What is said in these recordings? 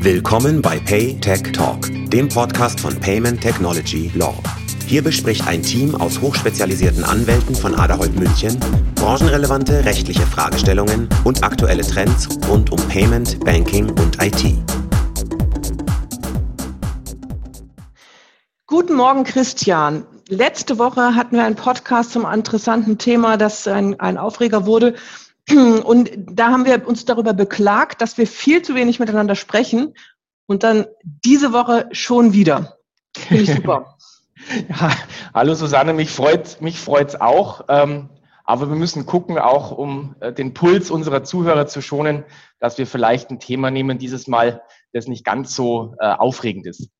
Willkommen bei Pay Tech Talk, dem Podcast von Payment Technology Law. Hier bespricht ein Team aus hochspezialisierten Anwälten von Aderholt München branchenrelevante rechtliche Fragestellungen und aktuelle Trends rund um Payment, Banking und IT. Guten Morgen, Christian. Letzte Woche hatten wir einen Podcast zum interessanten Thema, das ein, ein Aufreger wurde. Und da haben wir uns darüber beklagt, dass wir viel zu wenig miteinander sprechen. Und dann diese Woche schon wieder. Finde ich super. ja, hallo Susanne, mich freut mich freut's auch. Ähm, aber wir müssen gucken, auch um äh, den Puls unserer Zuhörer zu schonen, dass wir vielleicht ein Thema nehmen dieses Mal, das nicht ganz so äh, aufregend ist.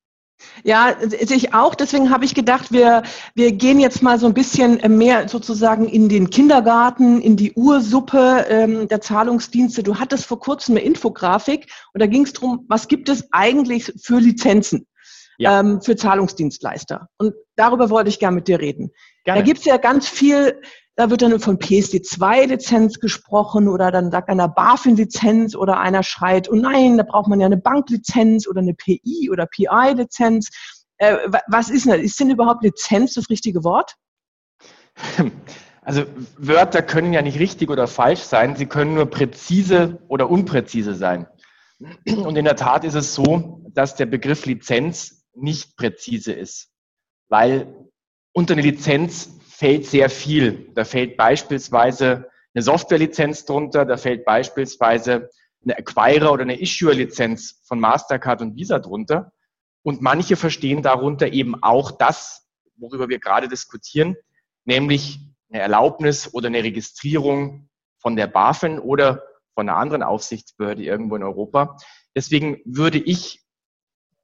Ja, sehe ich auch. Deswegen habe ich gedacht, wir, wir gehen jetzt mal so ein bisschen mehr sozusagen in den Kindergarten, in die Ursuppe ähm, der Zahlungsdienste. Du hattest vor kurzem eine Infografik und da ging es darum, was gibt es eigentlich für Lizenzen ja. ähm, für Zahlungsdienstleister? Und darüber wollte ich gerne mit dir reden. Gerne. Da gibt es ja ganz viel da wird dann von PSD2-Lizenz gesprochen oder dann sagt einer BaFin-Lizenz oder einer schreit, oh nein, da braucht man ja eine Banklizenz oder eine PI oder PI-Lizenz. Äh, was ist denn das? Ist denn überhaupt Lizenz das richtige Wort? Also Wörter können ja nicht richtig oder falsch sein, sie können nur präzise oder unpräzise sein. Und in der Tat ist es so, dass der Begriff Lizenz nicht präzise ist, weil unter eine Lizenz fällt sehr viel. Da fällt beispielsweise eine Softwarelizenz drunter, da fällt beispielsweise eine Acquirer- oder eine Issuer-Lizenz von Mastercard und Visa drunter. Und manche verstehen darunter eben auch das, worüber wir gerade diskutieren, nämlich eine Erlaubnis oder eine Registrierung von der BaFin oder von einer anderen Aufsichtsbehörde irgendwo in Europa. Deswegen würde ich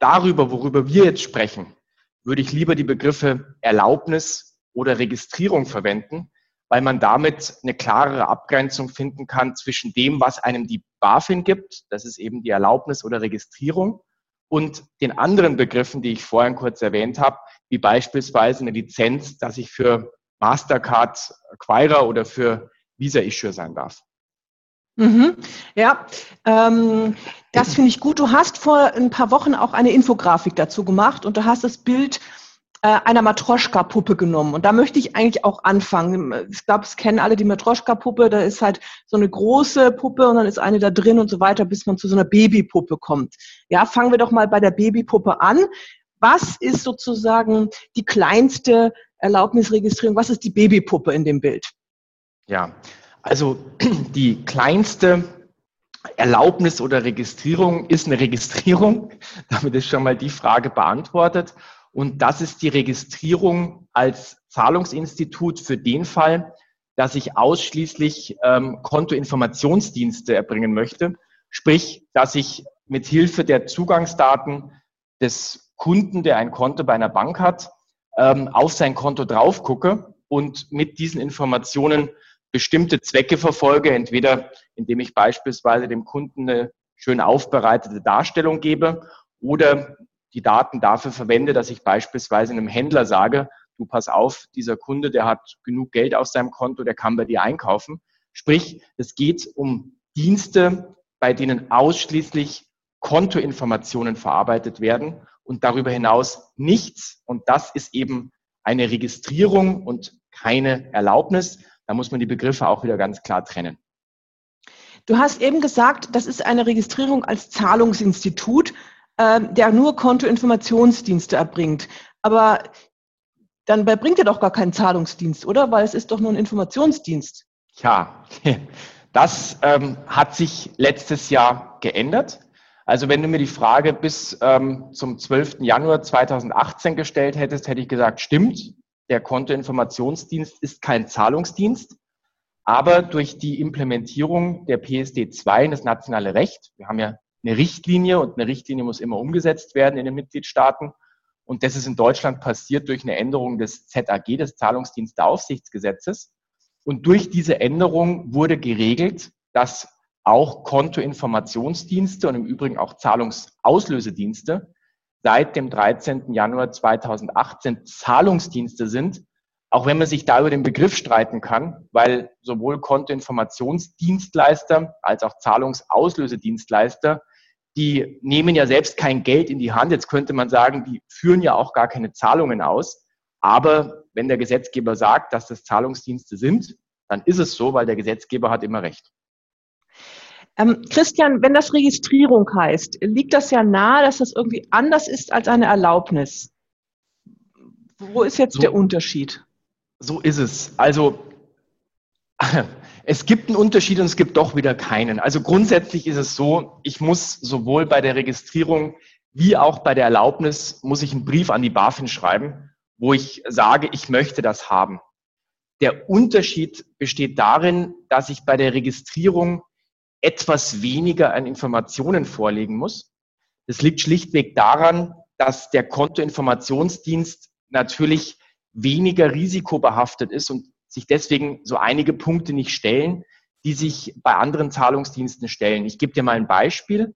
darüber, worüber wir jetzt sprechen, würde ich lieber die Begriffe Erlaubnis oder Registrierung verwenden, weil man damit eine klarere Abgrenzung finden kann zwischen dem, was einem die BaFin gibt, das ist eben die Erlaubnis oder Registrierung, und den anderen Begriffen, die ich vorhin kurz erwähnt habe, wie beispielsweise eine Lizenz, dass ich für Mastercard Acquirer oder für Visa Issuer sein darf. Mhm. Ja, ähm, das finde ich gut. Du hast vor ein paar Wochen auch eine Infografik dazu gemacht und du hast das Bild äh, einer Matroschka-Puppe genommen. Und da möchte ich eigentlich auch anfangen. Ich glaube, es kennen alle die Matroschka-Puppe. Da ist halt so eine große Puppe und dann ist eine da drin und so weiter, bis man zu so einer Babypuppe kommt. Ja, fangen wir doch mal bei der Babypuppe an. Was ist sozusagen die kleinste Erlaubnisregistrierung? Was ist die Babypuppe in dem Bild? Ja, also die kleinste Erlaubnis oder Registrierung ist eine Registrierung. Damit ist schon mal die Frage beantwortet. Und das ist die Registrierung als Zahlungsinstitut für den Fall, dass ich ausschließlich ähm, Kontoinformationsdienste erbringen möchte. Sprich, dass ich mit Hilfe der Zugangsdaten des Kunden, der ein Konto bei einer Bank hat, ähm, auf sein Konto drauf gucke und mit diesen Informationen bestimmte Zwecke verfolge, entweder indem ich beispielsweise dem Kunden eine schön aufbereitete Darstellung gebe oder die Daten dafür verwende, dass ich beispielsweise einem Händler sage, du pass auf, dieser Kunde, der hat genug Geld auf seinem Konto, der kann bei dir einkaufen. Sprich, es geht um Dienste, bei denen ausschließlich Kontoinformationen verarbeitet werden und darüber hinaus nichts. Und das ist eben eine Registrierung und keine Erlaubnis. Da muss man die Begriffe auch wieder ganz klar trennen. Du hast eben gesagt, das ist eine Registrierung als Zahlungsinstitut äh, der nur Kontoinformationsdienste erbringt. Aber dann bringt er doch gar keinen Zahlungsdienst, oder? Weil es ist doch nur ein Informationsdienst. Ja, das ähm, hat sich letztes Jahr geändert. Also wenn du mir die Frage bis ähm, zum 12. Januar 2018 gestellt hättest, hätte ich gesagt, stimmt, der Kontoinformationsdienst ist kein Zahlungsdienst. Aber durch die Implementierung der PSD 2 in das nationale Recht, wir haben ja eine Richtlinie und eine Richtlinie muss immer umgesetzt werden in den Mitgliedstaaten. Und das ist in Deutschland passiert durch eine Änderung des ZAG, des Zahlungsdienstaufsichtsgesetzes. Und durch diese Änderung wurde geregelt, dass auch Kontoinformationsdienste und im Übrigen auch Zahlungsauslösedienste seit dem 13. Januar 2018 Zahlungsdienste sind, auch wenn man sich da über den Begriff streiten kann, weil sowohl Kontoinformationsdienstleister als auch Zahlungsauslösedienstleister die nehmen ja selbst kein Geld in die Hand. Jetzt könnte man sagen, die führen ja auch gar keine Zahlungen aus. Aber wenn der Gesetzgeber sagt, dass das Zahlungsdienste sind, dann ist es so, weil der Gesetzgeber hat immer recht. Ähm, Christian, wenn das Registrierung heißt, liegt das ja nahe, dass das irgendwie anders ist als eine Erlaubnis. Wo ist jetzt so, der Unterschied? So ist es. Also es gibt einen Unterschied und es gibt doch wieder keinen. Also grundsätzlich ist es so, ich muss sowohl bei der Registrierung wie auch bei der Erlaubnis, muss ich einen Brief an die BaFin schreiben, wo ich sage, ich möchte das haben. Der Unterschied besteht darin, dass ich bei der Registrierung etwas weniger an Informationen vorlegen muss. Das liegt schlichtweg daran, dass der Kontoinformationsdienst natürlich weniger risikobehaftet ist und sich deswegen so einige Punkte nicht stellen, die sich bei anderen Zahlungsdiensten stellen. Ich gebe dir mal ein Beispiel.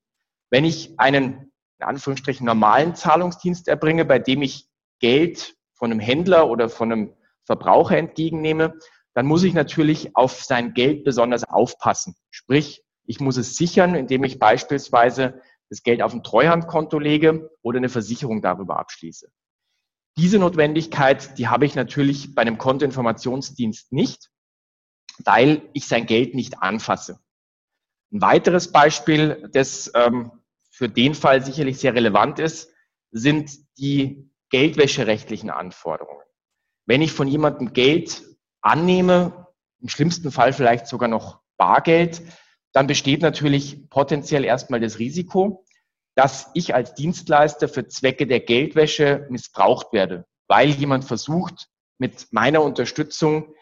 Wenn ich einen, in Anführungsstrichen, normalen Zahlungsdienst erbringe, bei dem ich Geld von einem Händler oder von einem Verbraucher entgegennehme, dann muss ich natürlich auf sein Geld besonders aufpassen. Sprich, ich muss es sichern, indem ich beispielsweise das Geld auf ein Treuhandkonto lege oder eine Versicherung darüber abschließe. Diese Notwendigkeit, die habe ich natürlich bei einem Kontoinformationsdienst nicht, weil ich sein Geld nicht anfasse. Ein weiteres Beispiel, das ähm, für den Fall sicherlich sehr relevant ist, sind die geldwäscherechtlichen Anforderungen. Wenn ich von jemandem Geld annehme, im schlimmsten Fall vielleicht sogar noch Bargeld, dann besteht natürlich potenziell erstmal das Risiko, dass ich als Dienstleister für Zwecke der Geldwäsche missbraucht werde, weil jemand versucht, mit meiner Unterstützung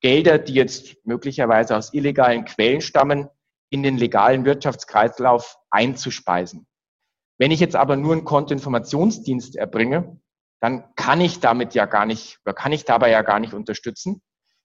Gelder, die jetzt möglicherweise aus illegalen Quellen stammen, in den legalen Wirtschaftskreislauf einzuspeisen. Wenn ich jetzt aber nur einen Kontoinformationsdienst erbringe, dann kann ich damit ja gar nicht, oder kann ich dabei ja gar nicht unterstützen.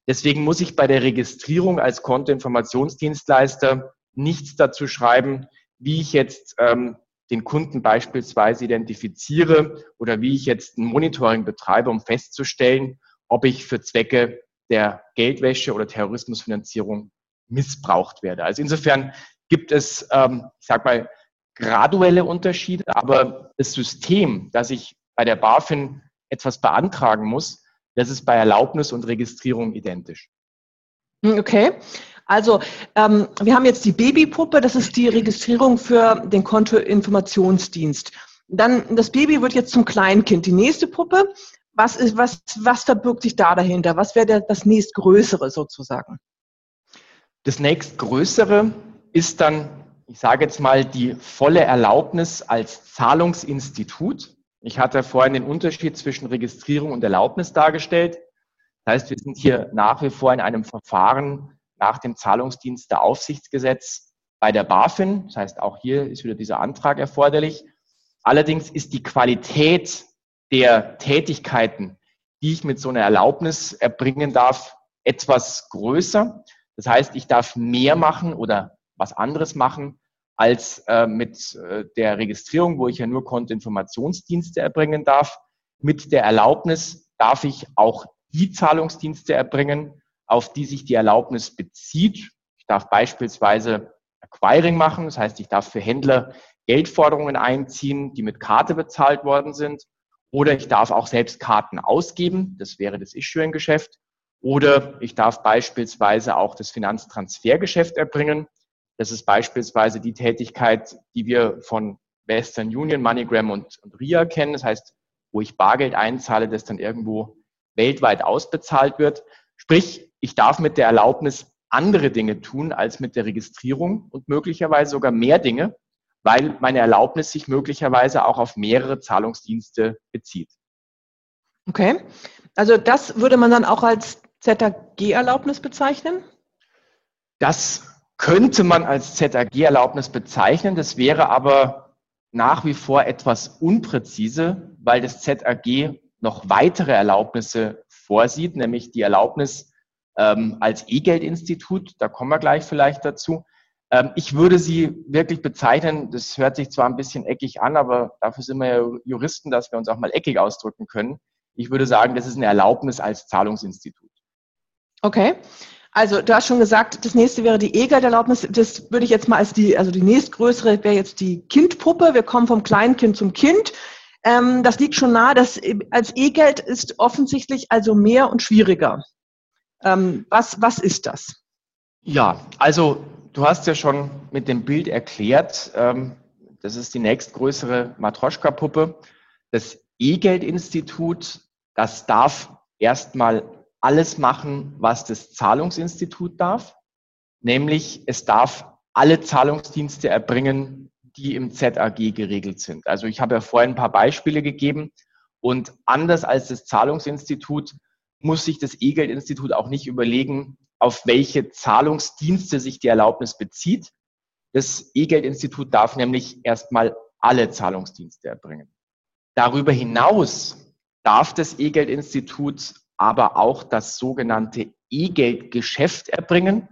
Deswegen muss ich bei der Registrierung als Kontoinformationsdienstleister nichts dazu schreiben, wie ich jetzt ähm, den Kunden beispielsweise identifiziere oder wie ich jetzt ein Monitoring betreibe, um festzustellen, ob ich für Zwecke der Geldwäsche oder Terrorismusfinanzierung missbraucht werde. Also insofern gibt es, ähm, ich sag mal, graduelle Unterschiede, aber das System, dass ich bei der BaFin etwas beantragen muss, das ist bei Erlaubnis und Registrierung identisch. Okay. Also ähm, wir haben jetzt die Babypuppe, das ist die Registrierung für den Kontoinformationsdienst. Dann das Baby wird jetzt zum Kleinkind. Die nächste Puppe, was, ist, was, was verbirgt sich da dahinter? Was wäre das nächstgrößere sozusagen? Das nächstgrößere ist dann, ich sage jetzt mal, die volle Erlaubnis als Zahlungsinstitut. Ich hatte vorhin den Unterschied zwischen Registrierung und Erlaubnis dargestellt. Das heißt, wir sind hier nach wie vor in einem Verfahren, nach dem Zahlungsdiensteaufsichtsgesetz bei der BaFin. Das heißt, auch hier ist wieder dieser Antrag erforderlich. Allerdings ist die Qualität der Tätigkeiten, die ich mit so einer Erlaubnis erbringen darf, etwas größer. Das heißt, ich darf mehr machen oder was anderes machen als äh, mit äh, der Registrierung, wo ich ja nur Kontoinformationsdienste erbringen darf. Mit der Erlaubnis darf ich auch die Zahlungsdienste erbringen, auf die sich die Erlaubnis bezieht. Ich darf beispielsweise Acquiring machen, das heißt, ich darf für Händler Geldforderungen einziehen, die mit Karte bezahlt worden sind. Oder ich darf auch selbst Karten ausgeben, das wäre das Issuing-Geschäft. Oder ich darf beispielsweise auch das Finanztransfergeschäft erbringen. Das ist beispielsweise die Tätigkeit, die wir von Western Union, MoneyGram und, und RIA kennen. Das heißt, wo ich Bargeld einzahle, das dann irgendwo weltweit ausbezahlt wird. Sprich, ich darf mit der Erlaubnis andere Dinge tun als mit der Registrierung und möglicherweise sogar mehr Dinge, weil meine Erlaubnis sich möglicherweise auch auf mehrere Zahlungsdienste bezieht. Okay, also das würde man dann auch als ZAG-Erlaubnis bezeichnen? Das könnte man als ZAG-Erlaubnis bezeichnen. Das wäre aber nach wie vor etwas unpräzise, weil das ZAG noch weitere Erlaubnisse vorsieht, nämlich die Erlaubnis, ähm, als E-Geld-Institut. Da kommen wir gleich vielleicht dazu. Ähm, ich würde sie wirklich bezeichnen, das hört sich zwar ein bisschen eckig an, aber dafür sind wir ja Juristen, dass wir uns auch mal eckig ausdrücken können. Ich würde sagen, das ist eine Erlaubnis als Zahlungsinstitut. Okay. Also du hast schon gesagt, das nächste wäre die E-Gelderlaubnis. Das würde ich jetzt mal als die, also die nächstgrößere wäre jetzt die Kindpuppe. Wir kommen vom Kleinkind zum Kind. Ähm, das liegt schon nahe, dass als E-Geld ist offensichtlich also mehr und schwieriger. Ähm, was, was ist das? Ja, also du hast ja schon mit dem Bild erklärt, ähm, das ist die nächstgrößere Matroschka-Puppe. Das E-Geld-Institut, das darf erstmal alles machen, was das Zahlungsinstitut darf, nämlich es darf alle Zahlungsdienste erbringen, die im ZAG geregelt sind. Also ich habe ja vorhin ein paar Beispiele gegeben und anders als das Zahlungsinstitut muss sich das E-Geld-Institut auch nicht überlegen, auf welche Zahlungsdienste sich die Erlaubnis bezieht. Das E-Geld-Institut darf nämlich erstmal alle Zahlungsdienste erbringen. Darüber hinaus darf das E-Geld-Institut aber auch das sogenannte E-Geld-Geschäft erbringen.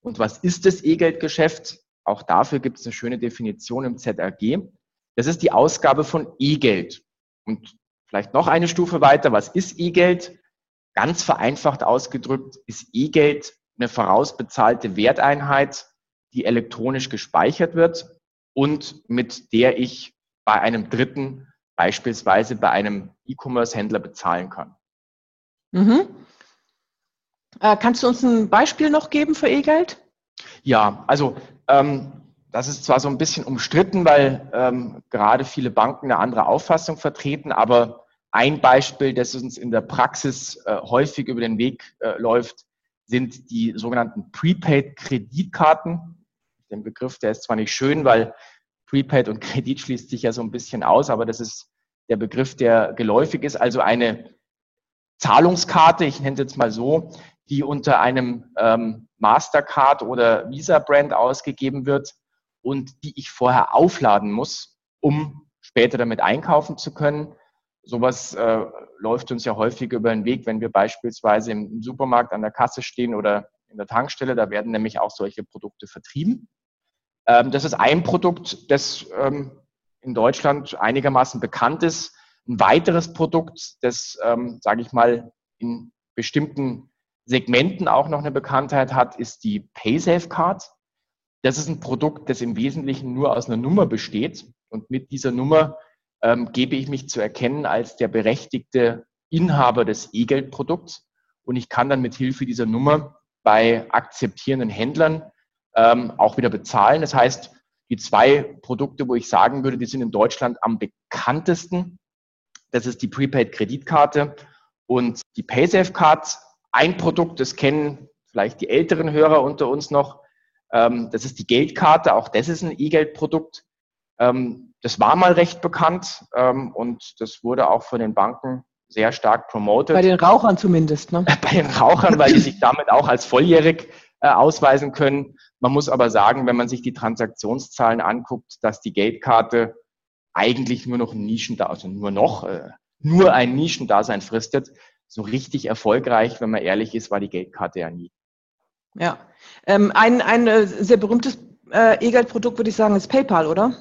Und was ist das E-Geld-Geschäft? Auch dafür gibt es eine schöne Definition im ZRG. Das ist die Ausgabe von E-Geld. Und vielleicht noch eine Stufe weiter. Was ist E-Geld? Ganz vereinfacht ausgedrückt ist E-Geld eine vorausbezahlte Werteinheit, die elektronisch gespeichert wird und mit der ich bei einem Dritten, beispielsweise bei einem E-Commerce-Händler, bezahlen kann. Mhm. Äh, kannst du uns ein Beispiel noch geben für E-Geld? Ja, also ähm, das ist zwar so ein bisschen umstritten, weil ähm, gerade viele Banken eine andere Auffassung vertreten, aber ein Beispiel, das uns in der Praxis äh, häufig über den Weg äh, läuft, sind die sogenannten Prepaid-Kreditkarten. Den Begriff, der ist zwar nicht schön, weil Prepaid und Kredit schließt sich ja so ein bisschen aus, aber das ist der Begriff, der geläufig ist. Also eine Zahlungskarte, ich nenne es jetzt mal so, die unter einem ähm, Mastercard oder Visa-Brand ausgegeben wird und die ich vorher aufladen muss, um später damit einkaufen zu können sowas äh, läuft uns ja häufig über den Weg, wenn wir beispielsweise im, Supermarkt an der Kasse stehen oder in der Tankstelle. Da werden nämlich auch solche Produkte vertrieben. Ähm, das ist ein Produkt, das ähm, in Deutschland einigermaßen bekannt ist. Ein weiteres Produkt, das, ähm, sage ich mal, in bestimmten Segmenten auch noch eine Bekanntheit hat, ist die PaySafe Card. Das ist ein Produkt, das im Wesentlichen nur aus einer Nummer besteht. Und mit dieser Nummer ähm, gebe ich mich zu erkennen als der berechtigte Inhaber des E-Geld-Produkts und ich kann dann mit Hilfe dieser Nummer bei akzeptierenden Händlern ähm, auch wieder bezahlen. Das heißt, die zwei Produkte, wo ich sagen würde, die sind in Deutschland am bekanntesten, das ist die Prepaid-Kreditkarte und die PaySafe-Card. Ein Produkt, das kennen vielleicht die älteren Hörer unter uns noch, ähm, das ist die Geldkarte. Auch das ist ein E-Geld-Produkt. Das war mal recht bekannt ähm, und das wurde auch von den Banken sehr stark promotet. Bei den Rauchern zumindest, ne? Bei den Rauchern, weil die sich damit auch als volljährig äh, ausweisen können. Man muss aber sagen, wenn man sich die Transaktionszahlen anguckt, dass die Geldkarte eigentlich nur noch ein Nischendasein, also nur noch, äh, nur ein Nischendasein fristet. So richtig erfolgreich, wenn man ehrlich ist, war die Geldkarte ja nie. Ja, ähm, ein, ein äh, sehr berühmtes äh, E-Geld-Produkt, würde ich sagen, ist PayPal, oder?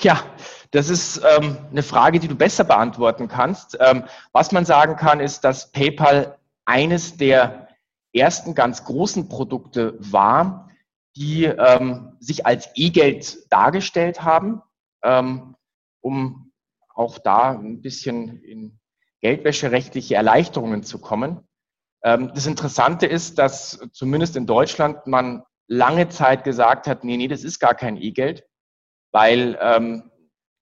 Ja, das ist ähm, eine Frage, die du besser beantworten kannst. Ähm, was man sagen kann, ist, dass PayPal eines der ersten ganz großen Produkte war, die ähm, sich als E-Geld dargestellt haben, ähm, um auch da ein bisschen in geldwäscherechtliche Erleichterungen zu kommen. Ähm, das Interessante ist, dass zumindest in Deutschland man lange Zeit gesagt hat, nee, nee, das ist gar kein E-Geld weil ähm,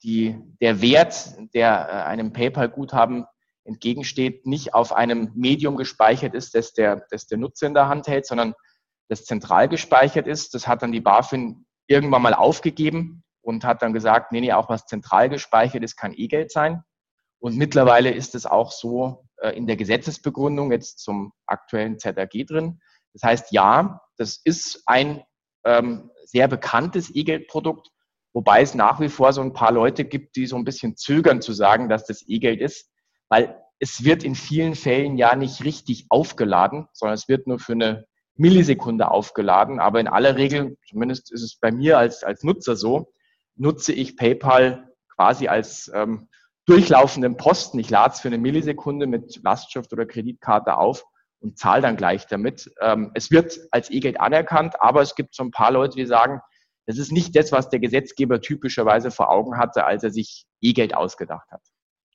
die, der Wert, der äh, einem PayPal-Guthaben entgegensteht, nicht auf einem Medium gespeichert ist, das der, das der Nutzer in der Hand hält, sondern das zentral gespeichert ist. Das hat dann die BaFin irgendwann mal aufgegeben und hat dann gesagt, nee, nee, auch was zentral gespeichert ist, kann E-Geld sein. Und mittlerweile ist es auch so äh, in der Gesetzesbegründung jetzt zum aktuellen ZAG drin. Das heißt, ja, das ist ein ähm, sehr bekanntes E-Geld-Produkt, Wobei es nach wie vor so ein paar Leute gibt, die so ein bisschen zögern zu sagen, dass das E-Geld ist, weil es wird in vielen Fällen ja nicht richtig aufgeladen, sondern es wird nur für eine Millisekunde aufgeladen. Aber in aller Regel, zumindest ist es bei mir als, als Nutzer so, nutze ich PayPal quasi als ähm, durchlaufenden Posten. Ich lade es für eine Millisekunde mit Lastschrift oder Kreditkarte auf und zahle dann gleich damit. Ähm, es wird als E-Geld anerkannt, aber es gibt so ein paar Leute, die sagen, das ist nicht das, was der Gesetzgeber typischerweise vor Augen hatte, als er sich E-Geld ausgedacht hat.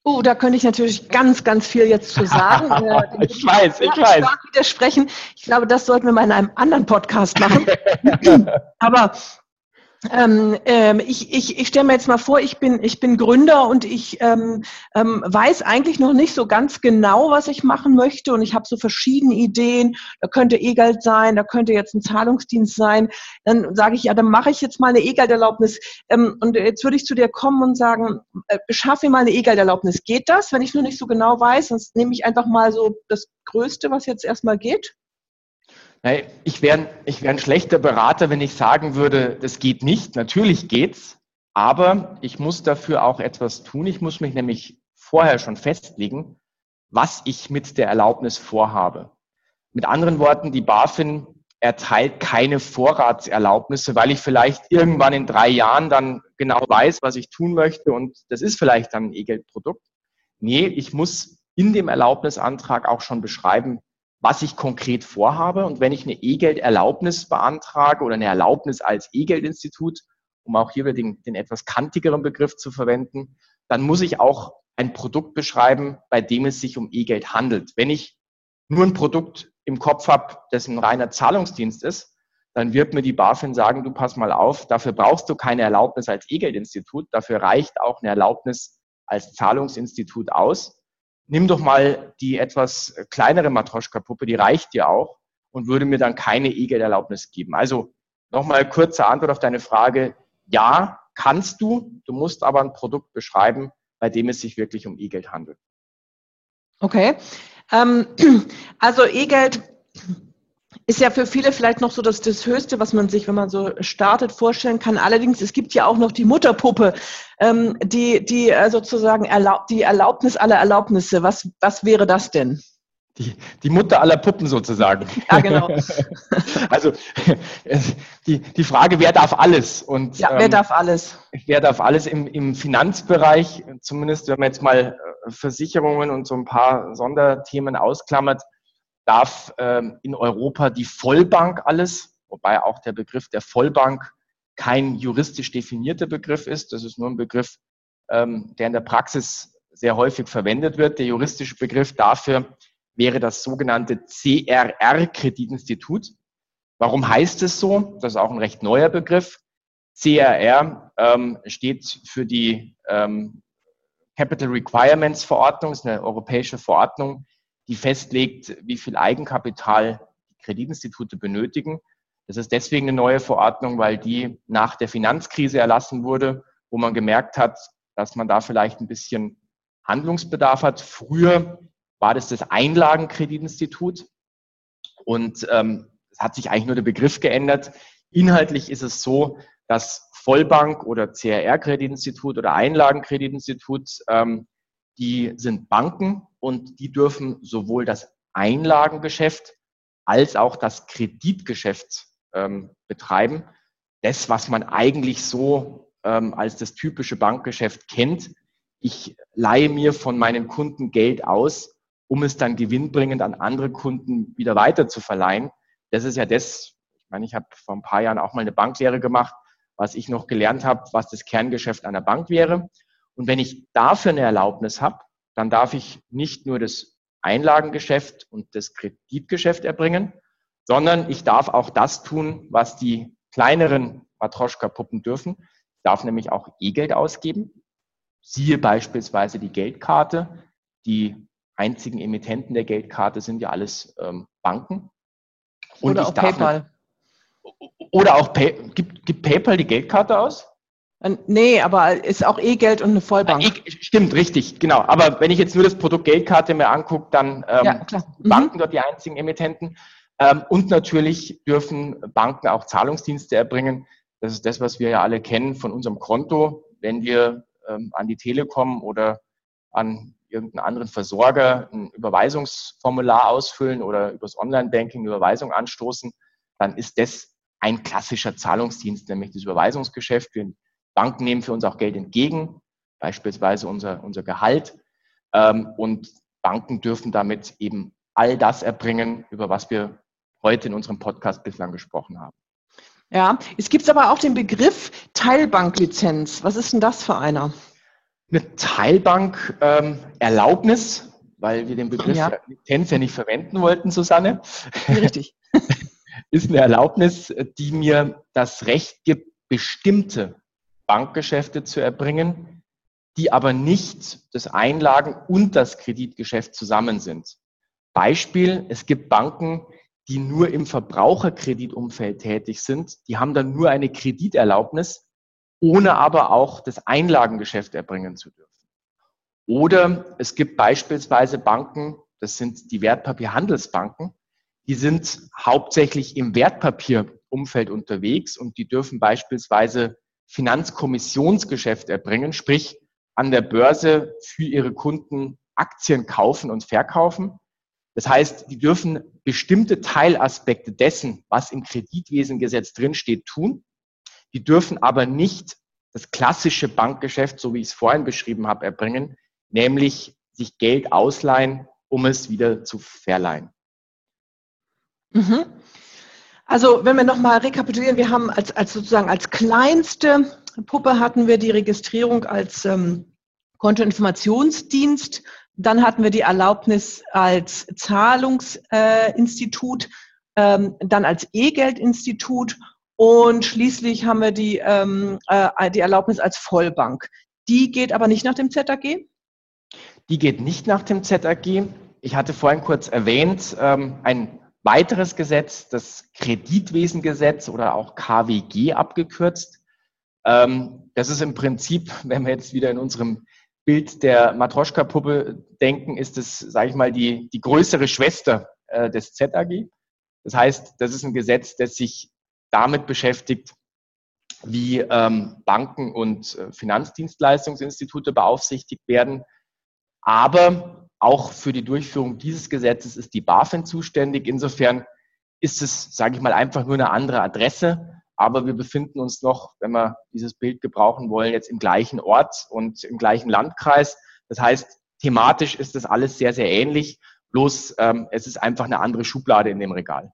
Oh, da könnte ich natürlich ganz, ganz viel jetzt zu sagen. Äh, ich weiß, ich weiß. Widersprechen. Ich glaube, das sollten wir mal in einem anderen Podcast machen. Aber ähm, ähm, ich ich, ich stelle mir jetzt mal vor, ich bin, ich bin Gründer und ich ähm, ähm, weiß eigentlich noch nicht so ganz genau, was ich machen möchte und ich habe so verschiedene Ideen. Da könnte E-Geld sein, da könnte jetzt ein Zahlungsdienst sein. Dann sage ich, ja, dann mache ich jetzt mal eine E-Gelderlaubnis. Ähm, und jetzt würde ich zu dir kommen und sagen, äh, beschaffe mir mal eine E-Gelderlaubnis. Geht das, wenn ich nur nicht so genau weiß? Sonst nehme ich einfach mal so das Größte, was jetzt erstmal geht. Ich wäre ich wär ein schlechter Berater, wenn ich sagen würde, das geht nicht. Natürlich geht's, aber ich muss dafür auch etwas tun. Ich muss mich nämlich vorher schon festlegen, was ich mit der Erlaubnis vorhabe. Mit anderen Worten, die BaFin erteilt keine Vorratserlaubnisse, weil ich vielleicht irgendwann in drei Jahren dann genau weiß, was ich tun möchte und das ist vielleicht dann ein E-Geld-Produkt. Nee, ich muss in dem Erlaubnisantrag auch schon beschreiben, was ich konkret vorhabe. Und wenn ich eine E-Geld-Erlaubnis beantrage oder eine Erlaubnis als E-Geld-Institut, um auch hier den, den etwas kantigeren Begriff zu verwenden, dann muss ich auch ein Produkt beschreiben, bei dem es sich um E-Geld handelt. Wenn ich nur ein Produkt im Kopf habe, das ein reiner Zahlungsdienst ist, dann wird mir die BaFin sagen, du pass mal auf, dafür brauchst du keine Erlaubnis als E-Geld-Institut, dafür reicht auch eine Erlaubnis als Zahlungsinstitut aus nimm doch mal die etwas kleinere Matroschka-Puppe, die reicht dir auch und würde mir dann keine E-Geld-Erlaubnis geben. Also nochmal kurze Antwort auf deine Frage. Ja, kannst du, du musst aber ein Produkt beschreiben, bei dem es sich wirklich um E-Geld handelt. Okay. Ähm, also E-Geld ist ja für viele vielleicht noch so das, das Höchste, was man sich, wenn man so startet, vorstellen kann. Allerdings, es gibt ja auch noch die Mutterpuppe, ähm, die, die äh, sozusagen erlaub, die Erlaubnis aller Erlaubnisse. Was, was wäre das denn? Die, die Mutter aller Puppen sozusagen. Ja, genau. also die, die Frage, wer darf alles? Und, ja, wer ähm, darf alles? Wer darf alles im, im Finanzbereich, zumindest wenn man jetzt mal äh, Versicherungen und so ein paar Sonderthemen ausklammert, darf ähm, in Europa die Vollbank alles, wobei auch der Begriff der Vollbank kein juristisch definierter Begriff ist. Das ist nur ein Begriff, ähm, der in der Praxis sehr häufig verwendet wird. Der juristische Begriff dafür wäre das sogenannte CRR-Kreditinstitut. Warum heißt es so? Das ist auch ein recht neuer Begriff. CRR ähm, steht für die ähm, Capital Requirements Verordnung, ist eine europäische Verordnung, die festlegt, wie viel Eigenkapital Kreditinstitute benötigen. Das ist deswegen eine neue Verordnung, weil die nach der Finanzkrise erlassen wurde, wo man gemerkt hat, dass man da vielleicht ein bisschen Handlungsbedarf hat. Früher war das das Einlagenkreditinstitut und ähm, es hat sich eigentlich nur der Begriff geändert. Inhaltlich ist es so, dass Vollbank oder CRR-Kreditinstitut oder Einlagenkreditinstitut, ähm, die sind Banken und die dürfen sowohl das Einlagengeschäft als auch das Kreditgeschäft ähm, betreiben. Das, was man eigentlich so ähm, als das typische Bankgeschäft kennt. Ich leihe mir von meinen Kunden Geld aus, um es dann gewinnbringend an andere Kunden wieder weiter zu verleihen. Das ist ja das, ich meine, ich habe vor ein paar Jahren auch mal eine Banklehre gemacht, was ich noch gelernt habe, was das Kerngeschäft einer Bank wäre. Und wenn ich dafür eine Erlaubnis habe, dann darf ich nicht nur das Einlagengeschäft und das Kreditgeschäft erbringen, sondern ich darf auch das tun, was die kleineren Matroschka-Puppen dürfen. Ich darf nämlich auch E-Geld ausgeben. Siehe beispielsweise die Geldkarte. Die einzigen Emittenten der Geldkarte sind ja alles ähm, Banken. Und oder auch PayPal. Oder auch Pay, gibt, gibt PayPal die Geldkarte aus? Äh, nee, aber ist auch E-Geld und eine Vollbank. E stimmt, richtig, genau. Aber wenn ich jetzt nur das Produkt Geldkarte mir angucke, dann ähm, ja, mhm. Banken dort die einzigen Emittenten. Ähm, und natürlich dürfen Banken auch Zahlungsdienste erbringen. Das ist das, was wir ja alle kennen von unserem Konto. Wenn wir ähm, an die Telekom oder an irgendeinen anderen Versorger ein Überweisungsformular ausfüllen oder übers Online-Banking Überweisung anstoßen, dann ist das ein klassischer Zahlungsdienst, nämlich das Überweisungsgeschäft. Wir Banken nehmen für uns auch Geld entgegen, beispielsweise unser, unser Gehalt. Ähm, und Banken dürfen damit eben all das erbringen, über was wir heute in unserem Podcast bislang gesprochen haben. Ja, es gibt aber auch den Begriff Teilbanklizenz. Was ist denn das für einer? Eine Teilbank-Erlaubnis, ähm, weil wir den Begriff ja. Lizenz ja nicht verwenden wollten, Susanne. Richtig. ist eine Erlaubnis, die mir das Recht gibt, bestimmte Bankgeschäfte zu erbringen, die aber nicht das Einlagen- und das Kreditgeschäft zusammen sind. Beispiel, es gibt Banken, die nur im Verbraucherkreditumfeld tätig sind. Die haben dann nur eine Krediterlaubnis, ohne aber auch das Einlagengeschäft erbringen zu dürfen. Oder es gibt beispielsweise Banken, das sind die Wertpapierhandelsbanken, die sind hauptsächlich im Wertpapierumfeld unterwegs und die dürfen beispielsweise Finanzkommissionsgeschäft erbringen, sprich an der Börse für ihre Kunden Aktien kaufen und verkaufen. Das heißt, die dürfen bestimmte Teilaspekte dessen, was im Kreditwesengesetz drinsteht, tun. Die dürfen aber nicht das klassische Bankgeschäft, so wie ich es vorhin beschrieben habe, erbringen, nämlich sich Geld ausleihen, um es wieder zu verleihen. Mhm. Also wenn wir nochmal rekapitulieren, wir haben als, als sozusagen als kleinste Puppe hatten wir die Registrierung als ähm, Kontoinformationsdienst dann hatten wir die Erlaubnis als Zahlungsinstitut, ähm, dann als E-Geldinstitut und schließlich haben wir die, ähm, äh, die Erlaubnis als Vollbank. Die geht aber nicht nach dem ZAG? Die geht nicht nach dem ZAG. Ich hatte vorhin kurz erwähnt, ähm, ein weiteres Gesetz, das Kreditwesengesetz oder auch KWG abgekürzt. Ähm, das ist im Prinzip, wenn wir jetzt wieder in unserem Bild der Matroschka-Puppe denken, ist es, sage ich mal, die, die größere Schwester äh, des ZAG. Das heißt, das ist ein Gesetz, das sich damit beschäftigt, wie ähm, Banken und äh, Finanzdienstleistungsinstitute beaufsichtigt werden. Aber auch für die Durchführung dieses Gesetzes ist die BaFin zuständig. Insofern ist es, sage ich mal, einfach nur eine andere Adresse aber wir befinden uns noch, wenn wir dieses Bild gebrauchen wollen, jetzt im gleichen Ort und im gleichen Landkreis. Das heißt, thematisch ist das alles sehr, sehr ähnlich, bloß ähm, es ist einfach eine andere Schublade in dem Regal.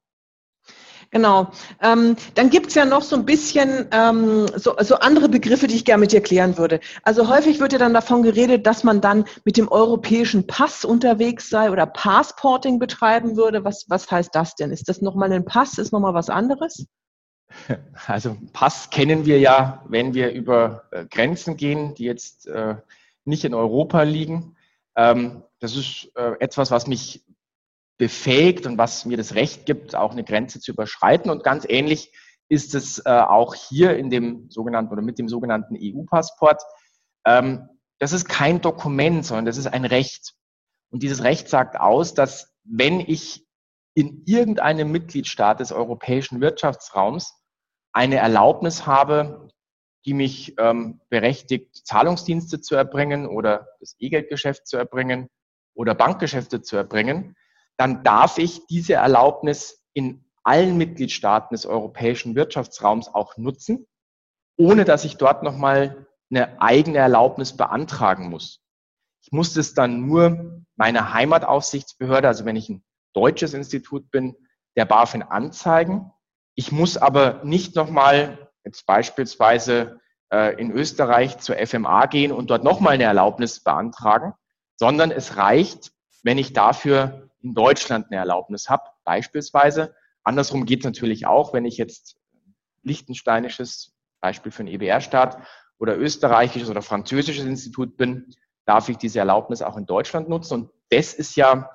Genau. Ähm, dann gibt's ja noch so ein bisschen ähm, so, so andere Begriffe, die ich gerne mit dir klären würde. Also häufig wird ja dann davon geredet, dass man dann mit dem europäischen Pass unterwegs sei oder Passporting betreiben würde. Was, was heißt das denn? Ist das nochmal ein Pass? Ist nochmal was anderes? Also Pass kennen wir ja, wenn wir über äh, Grenzen gehen, die jetzt äh, nicht in Europa liegen. Ähm, das ist äh, etwas, was mich befähigt und was mir das Recht gibt, auch eine Grenze zu überschreiten. Und ganz ähnlich ist es auch hier in dem sogenannten oder mit dem sogenannten EU-Passport. Ähm, das ist kein Dokument, sondern das ist ein Recht. Und dieses Recht sagt aus, dass wenn ich in irgendeinem Mitgliedstaat des europäischen Wirtschaftsraums eine Erlaubnis habe, die mich ähm, berechtigt, Zahlungsdienste zu erbringen oder das E-Geldgeschäft zu erbringen oder Bankgeschäfte zu erbringen, dann darf ich diese Erlaubnis in allen Mitgliedstaaten des europäischen Wirtschaftsraums auch nutzen, ohne dass ich dort nochmal eine eigene Erlaubnis beantragen muss. Ich muss es dann nur meiner Heimataufsichtsbehörde, also wenn ich ein deutsches Institut bin, der BaFin anzeigen ich muss aber nicht nochmal jetzt beispielsweise äh, in Österreich zur FMA gehen und dort nochmal eine Erlaubnis beantragen, sondern es reicht, wenn ich dafür in Deutschland eine Erlaubnis habe, beispielsweise. Andersrum geht es natürlich auch, wenn ich jetzt lichtensteinisches Beispiel für einen EBR-Staat oder österreichisches oder französisches Institut bin, darf ich diese Erlaubnis auch in Deutschland nutzen. Und das ist ja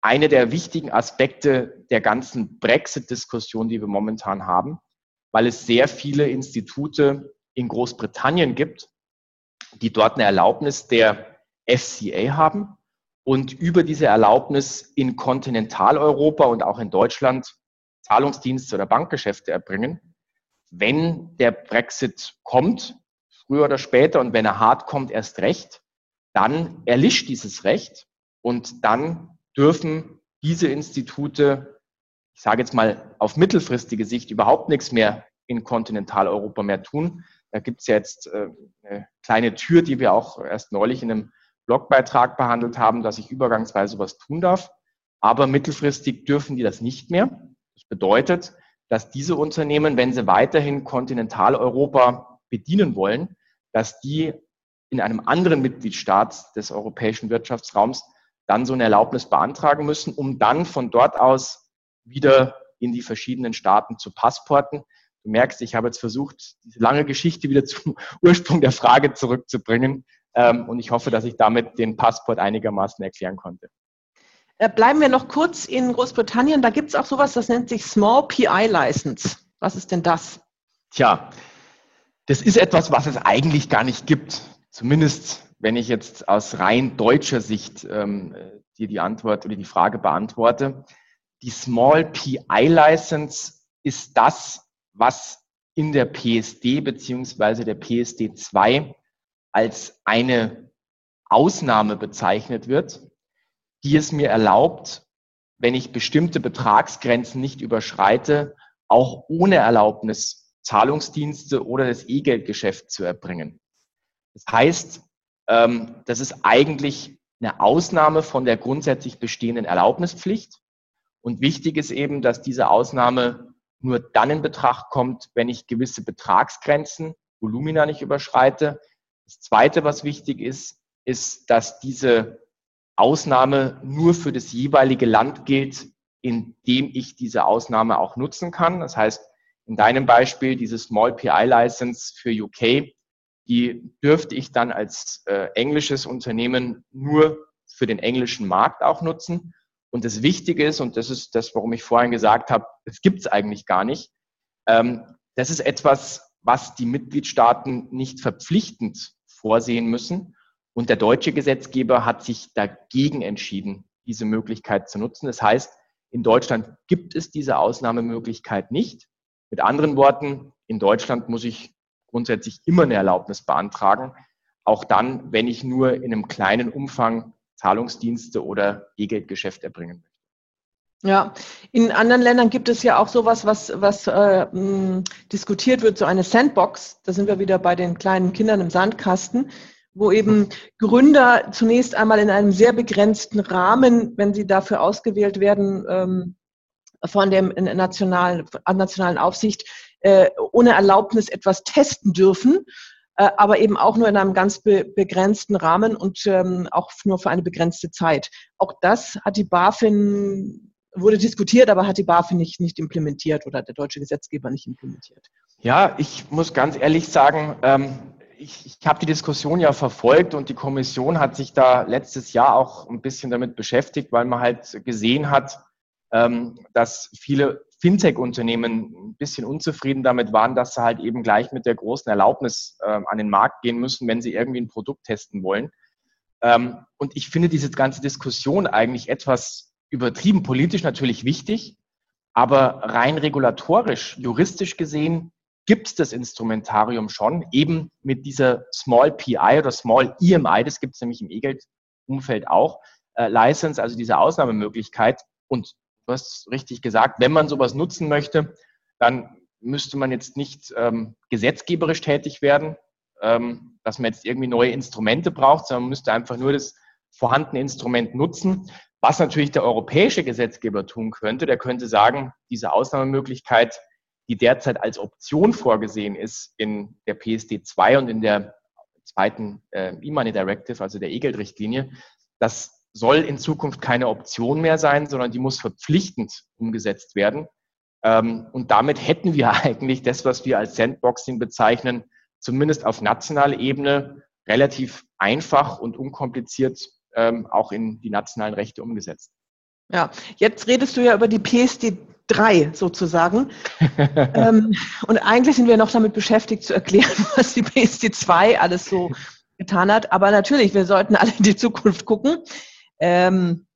eine der wichtigen Aspekte der ganzen Brexit-Diskussion, die wir momentan haben, weil es sehr viele Institute in Großbritannien gibt, die dort eine Erlaubnis der FCA haben und über diese Erlaubnis in Kontinentaleuropa und auch in Deutschland Zahlungsdienste oder Bankgeschäfte erbringen. Wenn der Brexit kommt, früher oder später, und wenn er hart kommt, erst recht, dann erlischt dieses Recht und dann dürfen diese Institute, ich sage jetzt mal auf mittelfristige Sicht, überhaupt nichts mehr in Kontinentaleuropa mehr tun. Da gibt es jetzt äh, eine kleine Tür, die wir auch erst neulich in einem Blogbeitrag behandelt haben, dass ich übergangsweise was tun darf. aber mittelfristig dürfen die das nicht mehr. Das bedeutet, dass diese Unternehmen, wenn sie weiterhin Kontinentaleuropa bedienen wollen, dass die in einem anderen Mitgliedstaat des europäischen Wirtschaftsraums dann so eine Erlaubnis beantragen müssen, um dann von dort aus wieder in die verschiedenen Staaten zu passporten. Du merkst, ich habe jetzt versucht, diese lange Geschichte wieder zum Ursprung der Frage zurückzubringen. Ähm, und ich hoffe, dass ich damit den Passport einigermaßen erklären konnte. Äh, bleiben wir noch kurz in Großbritannien. Da gibt es auch sowas, das nennt sich Small PI License. Was ist denn das? Tja, das ist etwas, was es eigentlich gar nicht gibt. Zumindest, wenn ich jetzt aus rein deutscher Sicht ähm, dir die Antwort oder die Frage beantworte. Die Small PI License ist das, was in der PSD beziehungsweise der PSD 2 als eine Ausnahme bezeichnet wird, die es mir erlaubt, wenn ich bestimmte Betragsgrenzen nicht überschreite, auch ohne Erlaubnis Zahlungsdienste oder das E-Geldgeschäft zu erbringen. Das heißt, ähm, das ist eigentlich eine Ausnahme von der grundsätzlich bestehenden Erlaubnispflicht. Und wichtig ist eben, dass diese Ausnahme nur dann in Betracht kommt, wenn ich gewisse Betragsgrenzen, Volumina nicht überschreite. Das Zweite, was wichtig ist, ist, dass diese Ausnahme nur für das jeweilige Land gilt, in dem ich diese Ausnahme auch nutzen kann. Das heißt, in deinem Beispiel, diese Small PI License für UK, die dürfte ich dann als äh, englisches Unternehmen nur für den englischen Markt auch nutzen. Und das Wichtige ist, und das ist das, warum ich vorhin gesagt habe, es gibt es eigentlich gar nicht, ähm, das ist etwas, was die Mitgliedstaaten nicht verpflichtend vorsehen müssen. Und der deutsche Gesetzgeber hat sich dagegen entschieden, diese Möglichkeit zu nutzen. Das heißt, in Deutschland gibt es diese Ausnahmemöglichkeit nicht. Mit anderen Worten, in Deutschland muss ich grundsätzlich immer eine Erlaubnis beantragen, auch dann, wenn ich nur in einem kleinen Umfang Zahlungsdienste oder E-Geldgeschäft erbringen möchte. Ja, in anderen Ländern gibt es ja auch sowas, was, was äh, mh, diskutiert wird, so eine Sandbox. Da sind wir wieder bei den kleinen Kindern im Sandkasten, wo eben Gründer zunächst einmal in einem sehr begrenzten Rahmen, wenn sie dafür ausgewählt werden, ähm, von der nationalen, nationalen Aufsicht, äh, ohne Erlaubnis etwas testen dürfen äh, aber eben auch nur in einem ganz be begrenzten Rahmen und ähm, auch nur für eine begrenzte Zeit. Auch das hat die BaFin, wurde diskutiert, aber hat die BaFin nicht, nicht implementiert oder der deutsche Gesetzgeber nicht implementiert. Ja, ich muss ganz ehrlich sagen, ähm, ich, ich habe die Diskussion ja verfolgt und die Kommission hat sich da letztes Jahr auch ein bisschen damit beschäftigt, weil man halt gesehen hat, ähm, dass viele Fintech-Unternehmen ein bisschen unzufrieden damit waren, dass sie halt eben gleich mit der großen Erlaubnis äh, an den Markt gehen müssen, wenn sie irgendwie ein Produkt testen wollen. Ähm, und ich finde diese ganze Diskussion eigentlich etwas übertrieben, politisch natürlich wichtig, aber rein regulatorisch, juristisch gesehen, gibt es das Instrumentarium schon, eben mit dieser Small PI oder Small EMI, das gibt es nämlich im E-Geld-Umfeld auch, äh, License, also diese Ausnahmemöglichkeit. Und du hast richtig gesagt, wenn man sowas nutzen möchte, dann müsste man jetzt nicht ähm, gesetzgeberisch tätig werden, ähm, dass man jetzt irgendwie neue Instrumente braucht, sondern man müsste einfach nur das vorhandene Instrument nutzen. Was natürlich der europäische Gesetzgeber tun könnte, der könnte sagen, diese Ausnahmemöglichkeit, die derzeit als Option vorgesehen ist in der PSD 2 und in der zweiten äh, E-Money Directive, also der E-Geld-Richtlinie, das soll in Zukunft keine Option mehr sein, sondern die muss verpflichtend umgesetzt werden. Ähm, und damit hätten wir eigentlich das, was wir als Sandboxing bezeichnen, zumindest auf nationaler Ebene relativ einfach und unkompliziert ähm, auch in die nationalen Rechte umgesetzt. Ja, jetzt redest du ja über die PSD 3 sozusagen. ähm, und eigentlich sind wir noch damit beschäftigt zu erklären, was die PSD 2 alles so getan hat. Aber natürlich, wir sollten alle in die Zukunft gucken. Ähm,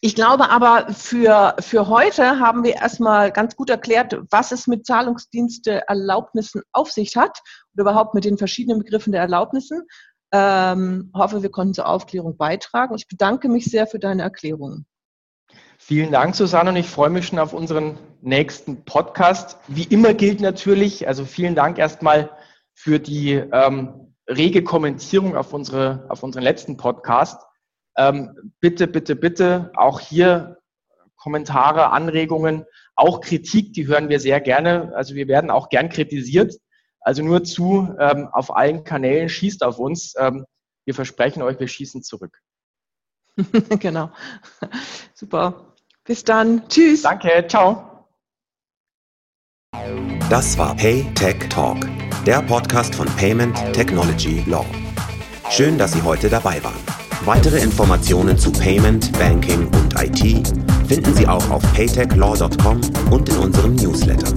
ich glaube aber, für, für heute haben wir erstmal ganz gut erklärt, was es mit Zahlungsdienste-Erlaubnissen auf sich hat und überhaupt mit den verschiedenen Begriffen der Erlaubnissen. Ähm, hoffe, wir konnten zur Aufklärung beitragen. Ich bedanke mich sehr für deine Erklärungen. Vielen Dank, Susanne, und ich freue mich schon auf unseren nächsten Podcast. Wie immer gilt natürlich, also vielen Dank erstmal für die ähm, rege Kommentierung auf, unsere, auf unseren letzten Podcast. Ähm, bitte, bitte, bitte auch hier Kommentare, Anregungen, auch Kritik, die hören wir sehr gerne. Also wir werden auch gern kritisiert. Also nur zu ähm, auf allen Kanälen, schießt auf uns. Ähm, wir versprechen euch, wir schießen zurück. genau. Super. Bis dann. Tschüss. Danke. Ciao. Das war Pay Tech Talk, der Podcast von Payment Technology Law. Schön, dass Sie heute dabei waren. Weitere Informationen zu Payment, Banking und IT finden Sie auch auf paytechlaw.com und in unserem Newsletter.